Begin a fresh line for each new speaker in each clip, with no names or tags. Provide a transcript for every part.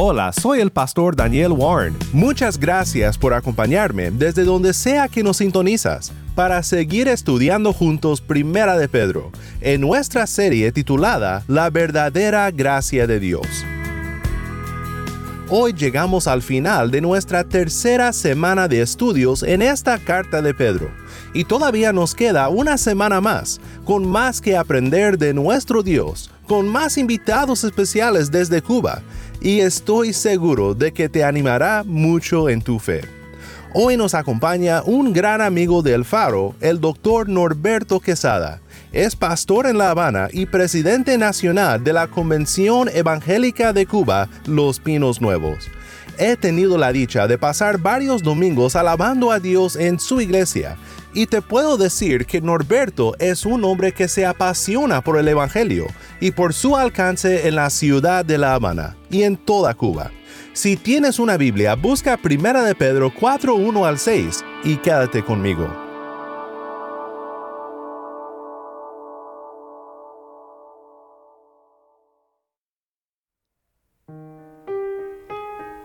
Hola, soy el pastor Daniel Warren. Muchas gracias por acompañarme desde donde sea que nos sintonizas para seguir estudiando juntos Primera de Pedro en nuestra serie titulada La verdadera gracia de Dios. Hoy llegamos al final de nuestra tercera semana de estudios en esta carta de Pedro y todavía nos queda una semana más con más que aprender de nuestro Dios, con más invitados especiales desde Cuba y estoy seguro de que te animará mucho en tu fe. Hoy nos acompaña un gran amigo del Faro, el doctor Norberto Quesada. Es pastor en La Habana y presidente nacional de la Convención Evangélica de Cuba, Los Pinos Nuevos. He tenido la dicha de pasar varios domingos alabando a Dios en su iglesia y te puedo decir que Norberto es un hombre que se apasiona por el Evangelio y por su alcance en la ciudad de La Habana y en toda Cuba. Si tienes una Biblia, busca Primera de Pedro 4.1 al 6 y quédate conmigo.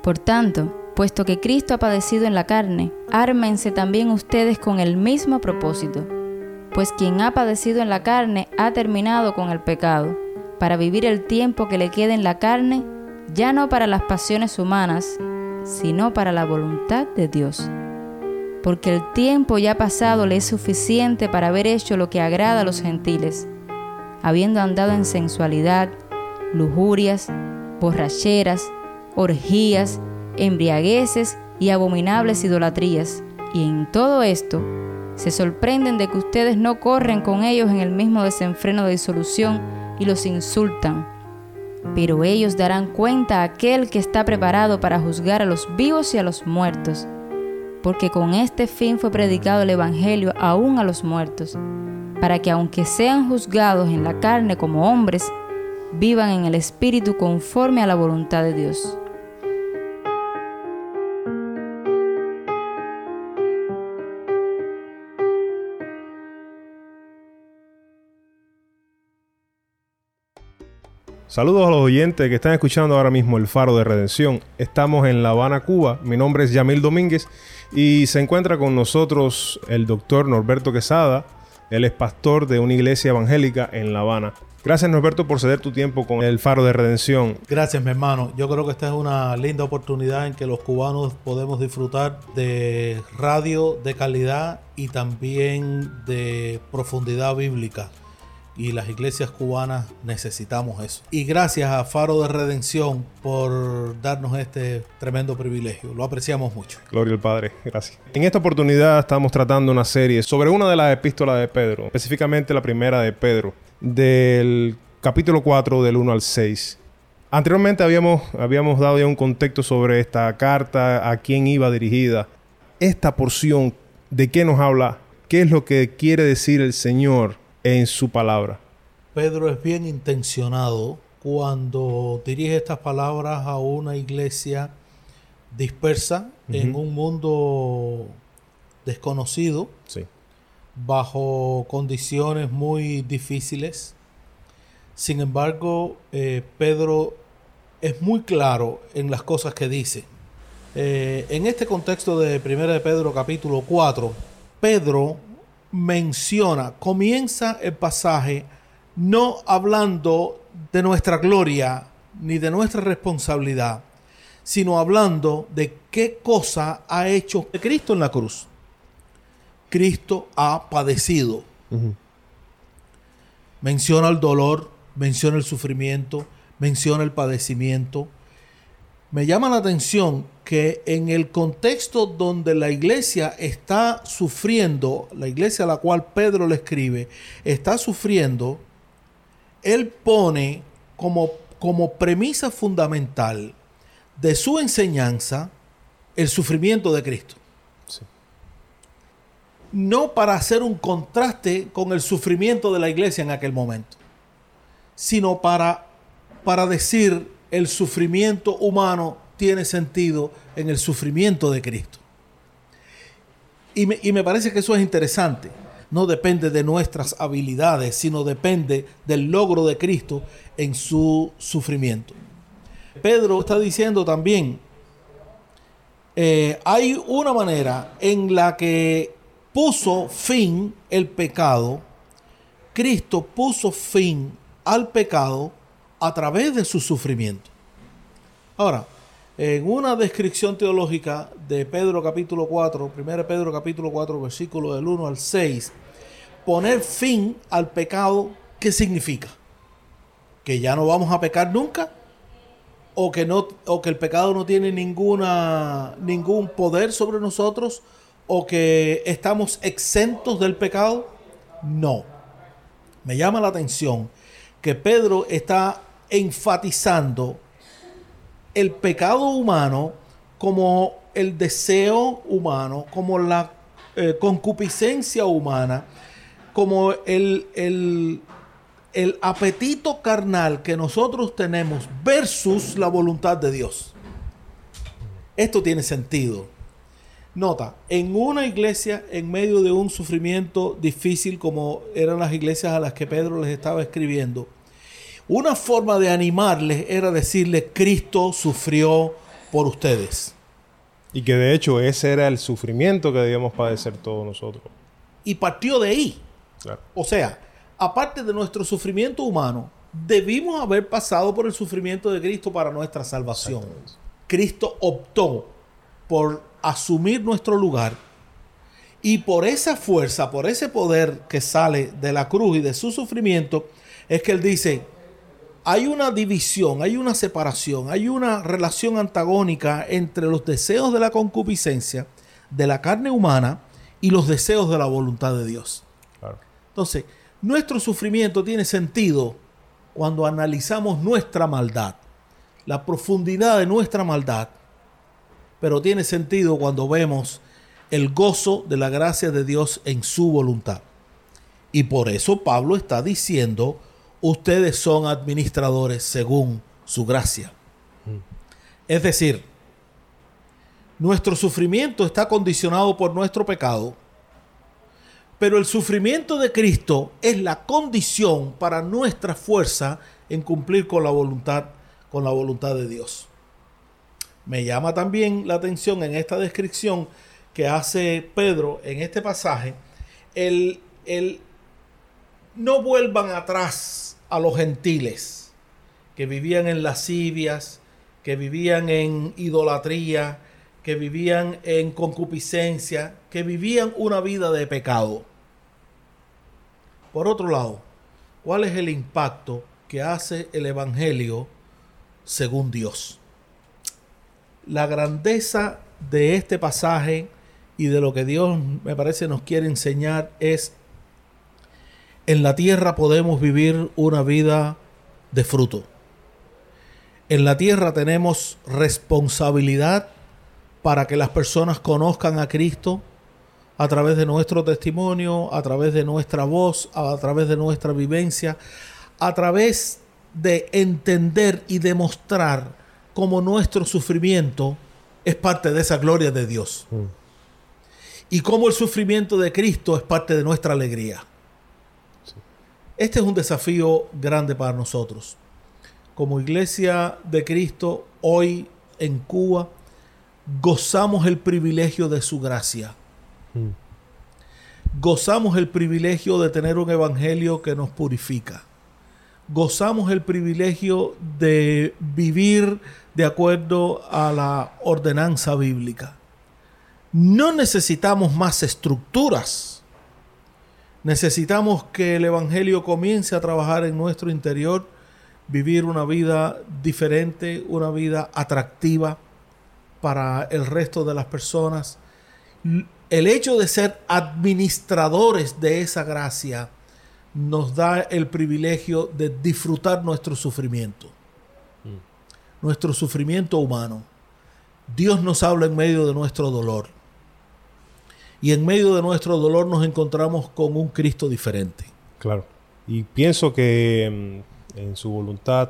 Por tanto, puesto que Cristo ha padecido en la carne, ármense también ustedes con el mismo propósito. Pues quien ha padecido en la carne ha terminado con el pecado, para vivir el tiempo que le queda en la carne, ya no para las pasiones humanas, sino para la voluntad de Dios. Porque el tiempo ya pasado le es suficiente para haber hecho lo que agrada a los gentiles, habiendo andado en sensualidad, lujurias, borracheras, orgías, embriagueces y abominables idolatrías. Y en todo esto se sorprenden de que ustedes no corren con ellos en el mismo desenfreno de disolución y los insultan. Pero ellos darán cuenta a aquel que está preparado para juzgar a los vivos y a los muertos, porque con este fin fue predicado el Evangelio aún a los muertos, para que aunque sean juzgados en la carne como hombres, vivan en el Espíritu conforme a la voluntad de Dios.
Saludos a los oyentes que están escuchando ahora mismo el Faro de Redención. Estamos en La Habana, Cuba. Mi nombre es Yamil Domínguez y se encuentra con nosotros el doctor Norberto Quesada. Él es pastor de una iglesia evangélica en La Habana. Gracias Norberto por ceder tu tiempo con el Faro de Redención.
Gracias mi hermano. Yo creo que esta es una linda oportunidad en que los cubanos podemos disfrutar de radio de calidad y también de profundidad bíblica y las iglesias cubanas necesitamos eso. Y gracias a Faro de Redención por darnos este tremendo privilegio. Lo apreciamos mucho.
Gloria al Padre, gracias. En esta oportunidad estamos tratando una serie sobre una de las epístolas de Pedro, específicamente la primera de Pedro, del capítulo 4 del 1 al 6. Anteriormente habíamos, habíamos dado ya un contexto sobre esta carta, a quién iba dirigida. Esta porción, ¿de qué nos habla? ¿Qué es lo que quiere decir el Señor en su palabra.
Pedro es bien intencionado cuando dirige estas palabras a una iglesia dispersa en un mundo desconocido, bajo condiciones muy difíciles. Sin embargo, eh, Pedro es muy claro en las cosas que dice. Eh, en este contexto de 1 de Pedro capítulo 4, Pedro menciona, comienza el pasaje no hablando de nuestra gloria ni de nuestra responsabilidad, sino hablando de qué cosa ha hecho Cristo en la cruz. Cristo ha padecido. Menciona el dolor, menciona el sufrimiento, menciona el padecimiento, me llama la atención que en el contexto donde la iglesia está sufriendo, la iglesia a la cual Pedro le escribe, está sufriendo, él pone como, como premisa fundamental de su enseñanza el sufrimiento de Cristo. No para hacer un contraste con el sufrimiento de la iglesia en aquel momento, sino para, para decir el sufrimiento humano tiene sentido en el sufrimiento de Cristo. Y me, parece que eso es interesante. No depende de nuestras habilidades, sino depende del logro de Cristo en su sufrimiento. Pedro está diciendo también, eh, hay una manera en la que puso fin el pecado, Cristo puso fin al pecado a través de su sufrimiento. Ahora, en una descripción teológica de Pedro capítulo 4, 1 Pedro capítulo 4, versículo del 1 al 6, poner fin al pecado, ¿qué significa? ¿Que ya no vamos a pecar nunca? ¿O que, no, o que el pecado no tiene ninguna, ningún poder sobre nosotros? ¿O que estamos exentos del pecado? No. Me llama la atención que Pedro está enfatizando el pecado humano como el deseo humano, como la eh, concupiscencia humana, como el, el, el apetito carnal que nosotros tenemos versus la voluntad de Dios. Esto tiene sentido. Nota, en una iglesia en medio de un sufrimiento difícil como eran las iglesias a las que Pedro les estaba escribiendo, una forma de animarles era decirle, Cristo sufrió por ustedes.
Y que de hecho ese era el sufrimiento que debíamos padecer todos nosotros.
Y partió de ahí. O sea, aparte de nuestro sufrimiento humano, debimos haber pasado por el sufrimiento de Cristo para nuestra salvación. Cristo optó por asumir nuestro lugar y por esa fuerza, por ese poder que sale de la cruz y de su sufrimiento, es que Él dice, hay una división, hay una separación, hay una relación antagónica entre los deseos de la concupiscencia, de la carne humana, y los deseos de la voluntad de Dios. Entonces, nuestro sufrimiento tiene sentido cuando analizamos nuestra maldad, la profundidad de nuestra maldad, pero tiene sentido cuando vemos el gozo de la gracia de Dios en su voluntad. Y por eso Pablo está diciendo, ustedes son administradores según su gracia. Es decir, nuestro sufrimiento está condicionado por nuestro pecado, pero el sufrimiento de Cristo es la condición para nuestra fuerza en cumplir con la voluntad, con la voluntad de Dios. Me llama también la atención en esta descripción que hace Pedro en este pasaje, el, el no vuelvan atrás a los gentiles que vivían en lascivias, que vivían en idolatría, que vivían en concupiscencia, que vivían una vida de pecado. Por otro lado, ¿cuál es el impacto que hace el Evangelio según Dios? La grandeza de este pasaje y de lo que Dios me parece nos quiere enseñar es en la tierra podemos vivir una vida de fruto. En la tierra tenemos responsabilidad para que las personas conozcan a Cristo a través de nuestro testimonio, a través de nuestra voz, a través de nuestra vivencia, a través de entender y demostrar cómo nuestro sufrimiento es parte de esa gloria de Dios. Mm. Y cómo el sufrimiento de Cristo es parte de nuestra alegría. Este es un desafío grande para nosotros. Como iglesia de Cristo, hoy en Cuba, gozamos el privilegio de su gracia. Hmm. Gozamos el privilegio de tener un evangelio que nos purifica. Gozamos el privilegio de vivir de acuerdo a la ordenanza bíblica. No necesitamos más estructuras Necesitamos que el Evangelio comience a trabajar en nuestro interior vivir una vida diferente, una vida atractiva para el resto de las personas. El hecho de ser administradores de esa gracia nos da el privilegio de disfrutar nuestro sufrimiento, nuestro sufrimiento humano. Dios nos habla en medio de nuestro dolor. Y en medio de nuestro dolor nos encontramos con un Cristo diferente.
Claro. Y pienso que mm, en su voluntad,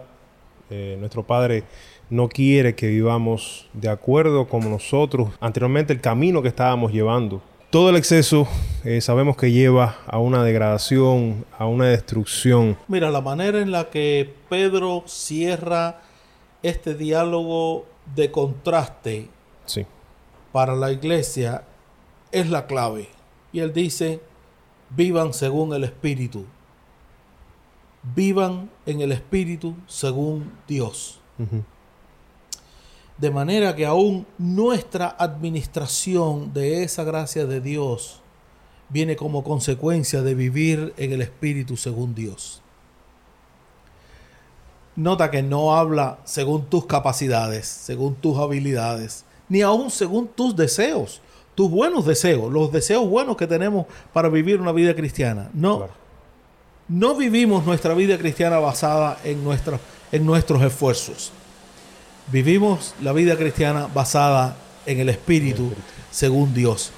eh, nuestro Padre no quiere que vivamos de acuerdo como nosotros anteriormente el camino que estábamos llevando. Todo el exceso eh, sabemos que lleva a una degradación, a una destrucción.
Mira, la manera en la que Pedro cierra este diálogo de contraste
sí.
para la iglesia es la clave. Y él dice, vivan según el Espíritu. Vivan en el Espíritu según Dios. De manera que aún nuestra administración de esa gracia de Dios viene como consecuencia de vivir en el Espíritu según Dios. Nota que no habla según tus capacidades, según tus habilidades, ni aún según tus deseos, tus buenos deseos, los deseos buenos que tenemos para vivir una vida cristiana. No, no vivimos nuestra vida cristiana basada en, nuestra, en nuestros esfuerzos. Vivimos la vida cristiana basada en el Espíritu, según Dios.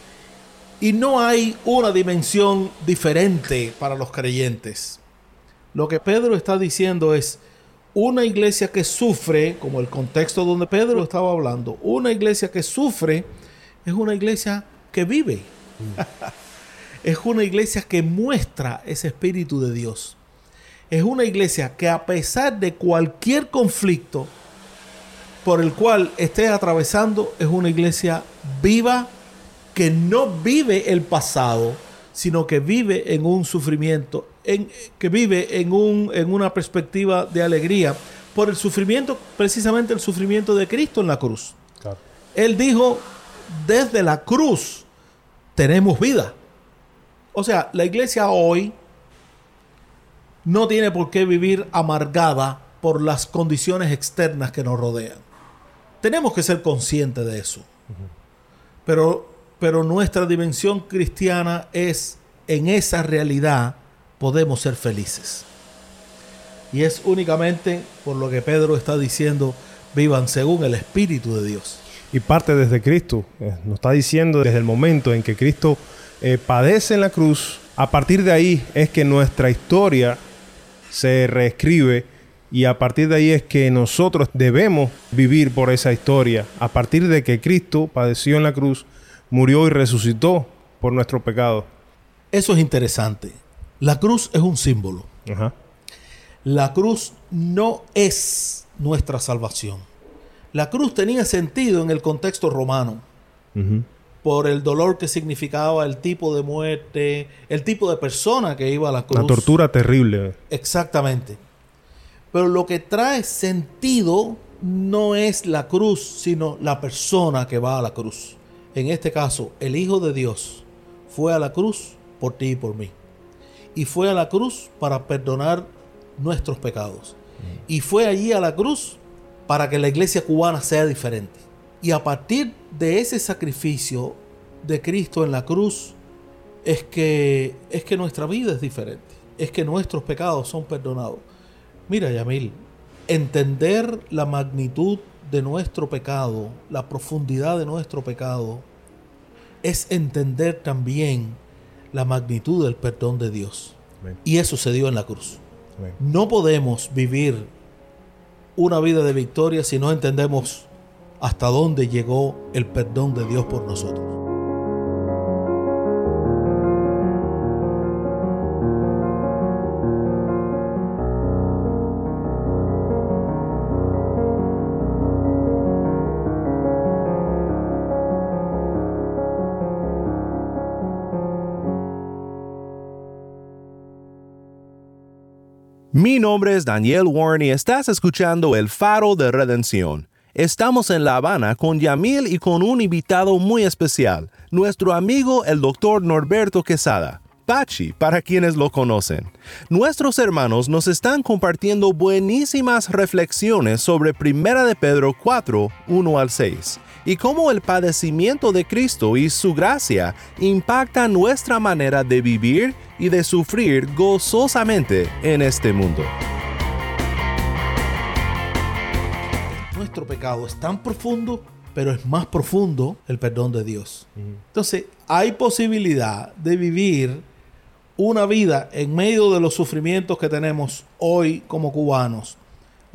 Y no hay una dimensión diferente para los creyentes. Lo que Pedro está diciendo es, una iglesia que sufre, como el contexto donde Pedro estaba hablando, una iglesia que sufre es una iglesia que vive. es una iglesia que muestra ese espíritu de Dios. Es una iglesia que a pesar de cualquier conflicto por el cual esté atravesando, es una iglesia viva que no vive el pasado, sino que vive en un sufrimiento, en, que vive en, un, en una perspectiva de alegría por el sufrimiento, precisamente el sufrimiento de Cristo en la cruz. Él dijo, desde la cruz tenemos vida. O sea, la iglesia hoy no tiene por qué vivir amargada por las condiciones externas que nos rodean. Tenemos que ser conscientes de eso. Pero pero nuestra dimensión cristiana es en esa realidad podemos ser felices. Y es únicamente por lo que Pedro está diciendo, vivan según el Espíritu de Dios.
Y parte desde Cristo, eh, nos está diciendo desde el momento en que Cristo eh, padece en la cruz, a partir de ahí es que nuestra historia se reescribe y a partir de ahí es que nosotros debemos vivir por esa historia. A partir de que Cristo padeció en la cruz, murió y resucitó por nuestro pecado.
Eso es interesante. La cruz es un símbolo. La cruz no es nuestra salvación. La cruz tenía sentido en el contexto romano. Por el dolor que significaba, el tipo de muerte, el tipo de persona que iba a la cruz.
La tortura terrible.
Exactamente. Pero lo que trae sentido no es la cruz, sino la persona que va a la cruz en este caso, el Hijo de Dios fue a la cruz por ti y por mí. Y fue a la cruz para perdonar nuestros pecados. Y fue allí a la cruz para que la iglesia cubana sea diferente. Y a partir de ese sacrificio de Cristo en la cruz, es que, es que nuestra vida es diferente. Es que nuestros pecados son perdonados. Mira, Yamil, entender la magnitud de nuestro pecado, la profundidad de nuestro pecado, es entender también la magnitud del perdón de Dios. Y eso se dio en la cruz. No podemos vivir una vida de victoria si no entendemos hasta dónde llegó el perdón de Dios por nosotros.
Mi nombre es Daniel Warren y estás escuchando El Faro de Redención. Estamos en La Habana con Yamil y con un invitado muy especial, nuestro amigo el doctor Norberto Quesada, Pachi para quienes lo conocen. Nuestros hermanos nos están compartiendo buenísimas reflexiones sobre 1 de Pedro 4, 1 al 6 y cómo el padecimiento de Cristo y su gracia impacta nuestra manera de vivir y de sufrir gozosamente en este mundo.
Nuestro pecado es tan profundo, pero es más profundo el perdón de Dios. Entonces, hay posibilidad de vivir una vida en medio de los sufrimientos que tenemos hoy como cubanos,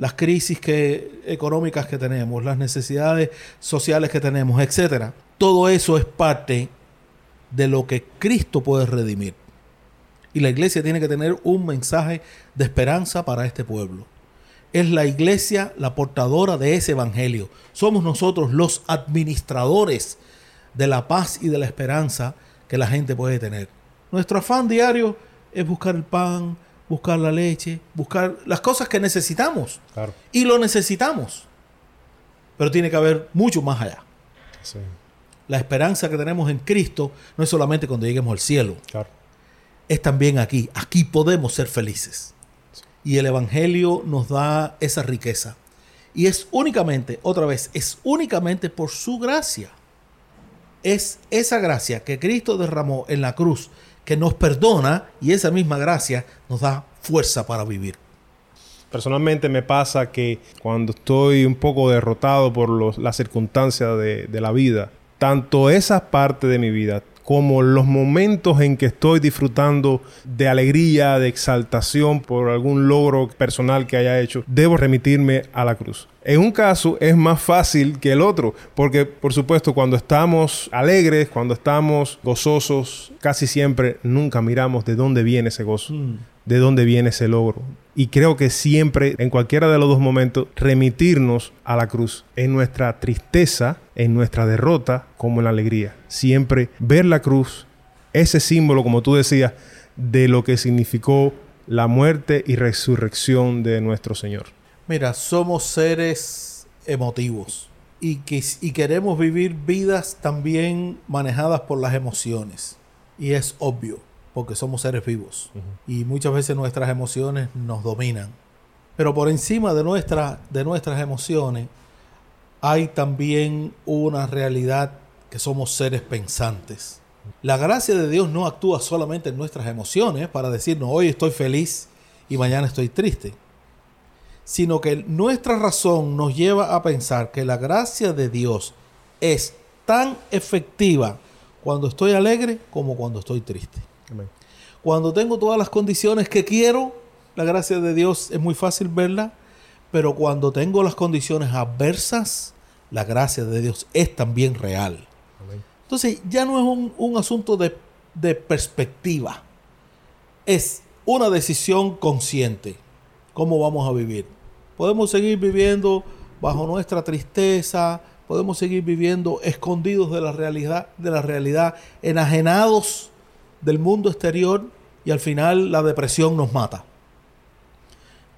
las crisis que, económicas que tenemos, las necesidades sociales que tenemos, etcétera. Todo eso es parte de lo que Cristo puede redimir. Y la iglesia tiene que tener un mensaje de esperanza para este pueblo. Es la iglesia la portadora de ese evangelio. Somos nosotros los administradores de la paz y de la esperanza que la gente puede tener. Nuestro afán diario es buscar el pan, buscar la leche, buscar las cosas que necesitamos. Y lo necesitamos. Pero tiene que haber mucho más allá. La esperanza que tenemos en Cristo no es solamente cuando lleguemos al cielo. Es también aquí. Aquí podemos ser felices. Y el Evangelio nos da esa riqueza. Y es únicamente, otra vez, es únicamente por su gracia. Es esa gracia que Cristo derramó en la cruz que nos perdona y esa misma gracia nos da fuerza para vivir.
Personalmente me pasa que cuando estoy un poco derrotado por los, las circunstancias de, de la vida, tanto esa parte de mi vida como los momentos en que estoy disfrutando de alegría, de exaltación por algún logro personal que haya hecho, debo remitirme a la cruz. En un caso es más fácil que el otro, porque por supuesto cuando estamos alegres, cuando estamos gozosos, casi siempre nunca miramos de dónde viene ese gozo, de dónde viene ese logro. Y creo que siempre, en cualquiera de los dos momentos, remitirnos a la cruz. En nuestra tristeza, en nuestra derrota, como en la alegría. Siempre ver la cruz, ese símbolo, como tú decías, de lo que significó la muerte y resurrección de nuestro Señor.
Mira, somos seres emotivos y, que, y queremos vivir vidas también manejadas por las emociones. Y es obvio porque somos seres vivos y muchas veces nuestras emociones nos dominan. Pero por encima de, nuestra, de nuestras emociones hay también una realidad que somos seres pensantes. La gracia de Dios no actúa solamente en nuestras emociones para decirnos hoy estoy feliz y mañana estoy triste, sino que nuestra razón nos lleva a pensar que la gracia de Dios es tan efectiva cuando estoy alegre como cuando estoy triste. Cuando tengo todas las condiciones que quiero, la gracia de Dios es muy fácil verla, pero cuando tengo las condiciones adversas, la gracia de Dios es también real. Entonces ya no es un, asunto de, de perspectiva, es una decisión consciente. ¿Cómo vamos a vivir? Podemos seguir viviendo bajo nuestra tristeza, podemos seguir viviendo escondidos de la realidad, de la realidad, enajenados del mundo exterior y al final la depresión nos mata.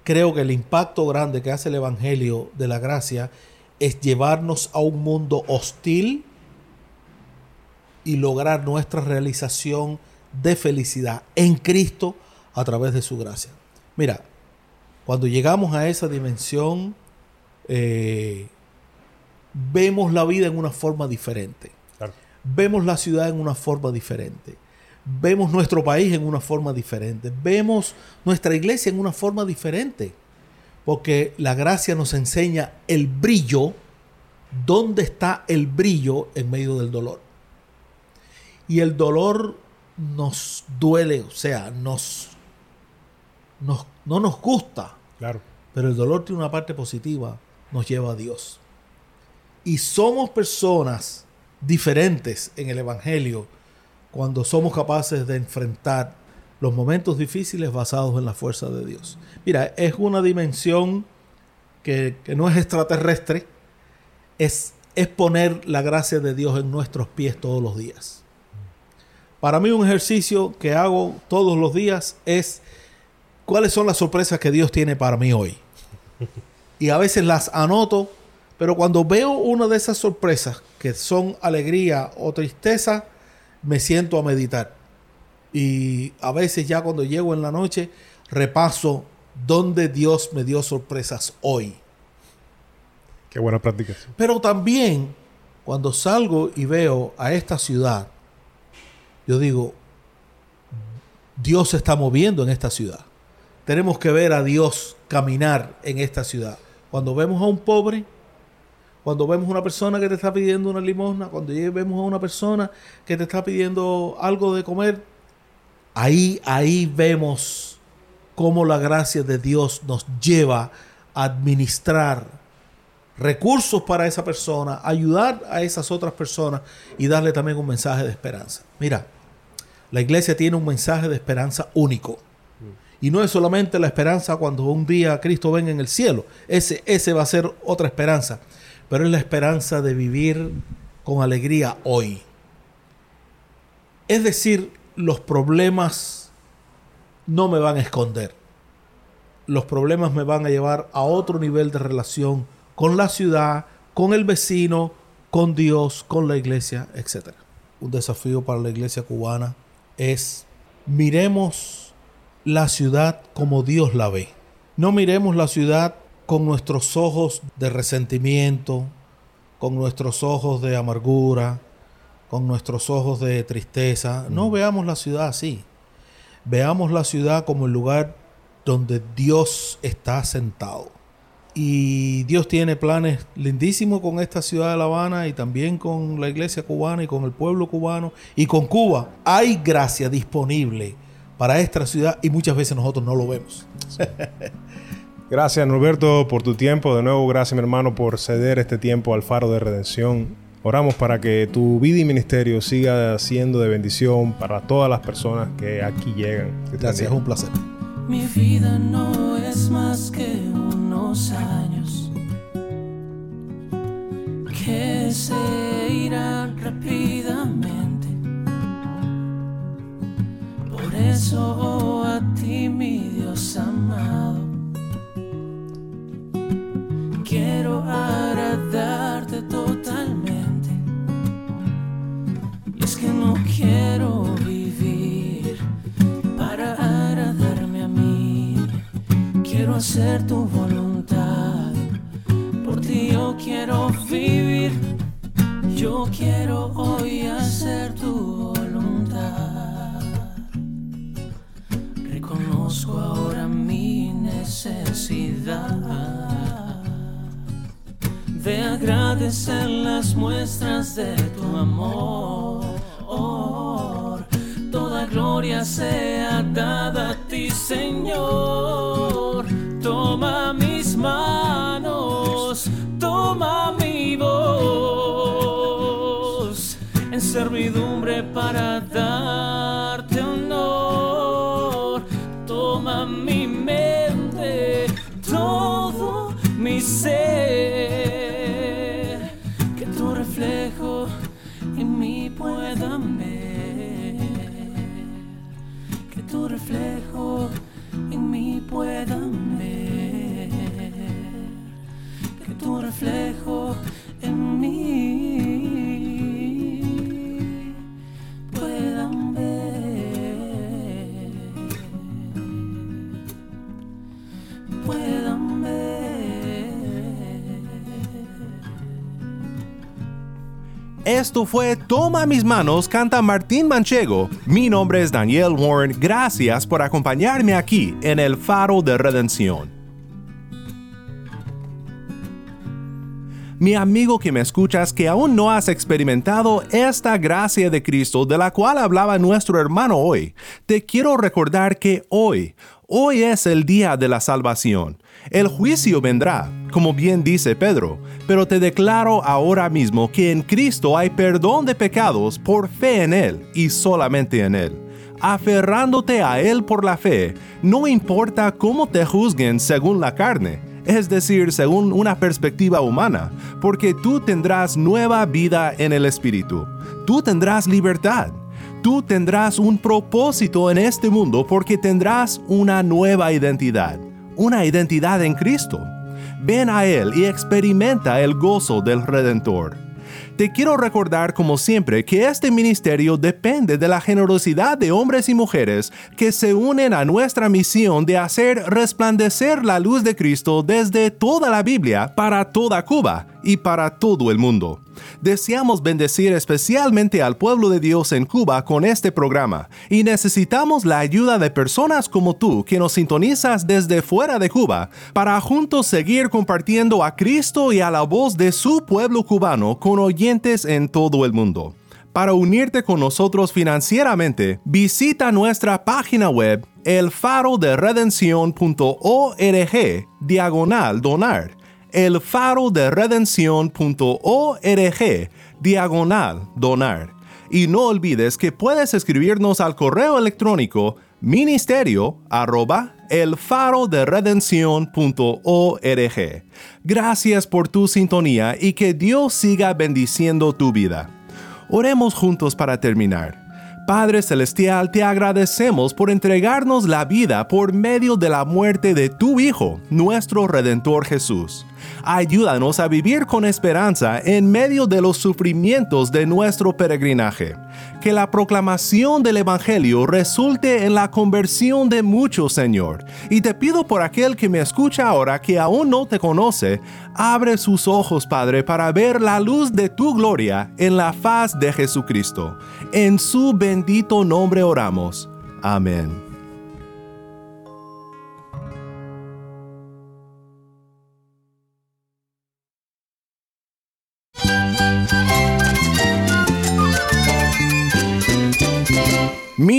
Creo que el impacto grande que hace el Evangelio de la Gracia es llevarnos a un mundo hostil y lograr nuestra realización de felicidad en Cristo a través de su gracia. Mira, cuando llegamos a esa dimensión, eh, vemos la vida en una forma diferente. Vemos la ciudad en una forma diferente. Vemos nuestro país en una forma diferente, vemos nuestra iglesia en una forma diferente, porque la gracia nos enseña el brillo, dónde está el brillo en medio del dolor. Y el dolor nos duele, o sea, nos, nos no nos gusta.
Claro.
Pero el dolor tiene una parte positiva, nos lleva a Dios. Y somos personas diferentes en el Evangelio cuando somos capaces de enfrentar los momentos difíciles basados en la fuerza de Dios. Mira, es una dimensión que, no es extraterrestre, es, es poner la gracia de Dios en nuestros pies todos los días. Para mí un ejercicio que hago todos los días es cuáles son las sorpresas que Dios tiene para mí hoy. Y a veces las anoto, pero cuando veo una de esas sorpresas que son alegría o tristeza, me siento a meditar. Y a veces ya cuando llego en la noche, repaso dónde Dios me dio sorpresas hoy.
Qué buena práctica.
Pero también cuando salgo y veo a esta ciudad, yo digo, Dios se está moviendo en esta ciudad. Tenemos que ver a Dios caminar en esta ciudad. Cuando vemos a un pobre, cuando vemos a una persona que te está pidiendo una limosna, cuando vemos a una persona que te está pidiendo algo de comer, ahí, ahí vemos cómo la gracia de Dios nos lleva a administrar recursos para esa persona, ayudar a esas otras personas y darle también un mensaje de esperanza. Mira, la iglesia tiene un mensaje de esperanza único. Y no es solamente la esperanza cuando un día Cristo venga en el cielo. Ese, ese va a ser otra esperanza. Pero es la esperanza de vivir con alegría hoy. Es decir, los problemas no me van a esconder. Los problemas me van a llevar a otro nivel de relación con la ciudad, con el vecino, con Dios, con la iglesia, etc. Un desafío para la iglesia cubana es miremos la ciudad como Dios la ve. No miremos la ciudad con nuestros ojos de resentimiento, con nuestros ojos de amargura, con nuestros ojos de tristeza. No veamos la ciudad así. Veamos la ciudad como el lugar donde Dios está sentado. Y Dios tiene planes lindísimos con esta ciudad de La Habana y también con la iglesia cubana y con el pueblo cubano y con Cuba. Hay gracia disponible para esta ciudad y muchas veces nosotros no lo vemos.
Gracias Norberto por tu tiempo. De nuevo, gracias mi hermano por ceder este tiempo al faro de redención. Oramos para que tu vida y ministerio siga siendo de bendición para todas las personas que aquí llegan.
Gracias, es un placer.
Mi vida no es más que unos años que se irán rápidamente. Por eso a ti, mi Dios amado, quiero agradarte totalmente. Y es que no quiero vivir para agradarme a mí. Quiero hacer tu voluntad. Por ti yo quiero vivir. Yo quiero hoy hacer tu voluntad. Ahora mi necesidad de agradecer las muestras de tu amor. Toda gloria sea dada a ti, Señor. Toma mis manos, toma mi voz en servidumbre para darte
Esto fue Toma mis manos, canta Martín Manchego. Mi nombre es Daniel Warren. Gracias por acompañarme aquí en el Faro de Redención. Mi amigo que me escuchas que aún no has experimentado esta gracia de Cristo de la cual hablaba nuestro hermano hoy, te quiero recordar que hoy, hoy es el día de la salvación. El juicio vendrá, como bien dice Pedro, pero te declaro ahora mismo que en Cristo hay perdón de pecados por fe en Él y solamente en Él. Aferrándote a Él por la fe, no importa cómo te juzguen según la carne, es decir, según una perspectiva humana, porque tú tendrás nueva vida en el Espíritu, tú tendrás libertad, tú tendrás un propósito en este mundo porque tendrás una nueva identidad una identidad en Cristo. Ven a Él y experimenta el gozo del Redentor. Te quiero recordar como siempre que este ministerio depende de la generosidad de hombres y mujeres que se unen a nuestra misión de hacer resplandecer la luz de Cristo desde toda la Biblia para toda Cuba y para todo el mundo. Deseamos bendecir especialmente al pueblo de Dios en Cuba con este programa y necesitamos la ayuda de personas como tú que nos sintonizas desde fuera de Cuba para juntos seguir compartiendo a Cristo y a la voz de su pueblo cubano con oyentes en todo el mundo. Para unirte con nosotros financieramente, visita nuestra página web elfaroderedencion.org diagonal donar elfaroderedencion.org diagonal donar. Y no olvides que puedes escribirnos al correo electrónico ministerio arroba elfaroderedencion.org. Gracias por tu sintonía y que Dios siga bendiciendo tu vida. Oremos juntos para terminar. Padre Celestial, te agradecemos por entregarnos la vida por medio de la muerte de tu Hijo, nuestro Redentor Jesús. Ayúdanos a vivir con esperanza en medio de los sufrimientos de nuestro peregrinaje. Que la proclamación del Evangelio resulte en la conversión de muchos, Señor. Y te pido por aquel que me escucha ahora que aún no te conoce, abre sus ojos, Padre, para ver la luz de tu gloria en la faz de Jesucristo. En su bendito nombre oramos. Amén.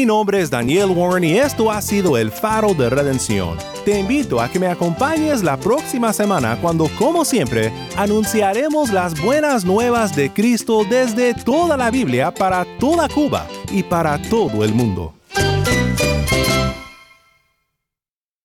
Mi nombre es Daniel Warren y esto ha sido el Faro de Redención. Te invito a que me acompañes la próxima semana cuando, como siempre, anunciaremos las buenas nuevas de Cristo desde toda la Biblia para toda Cuba y para todo el mundo.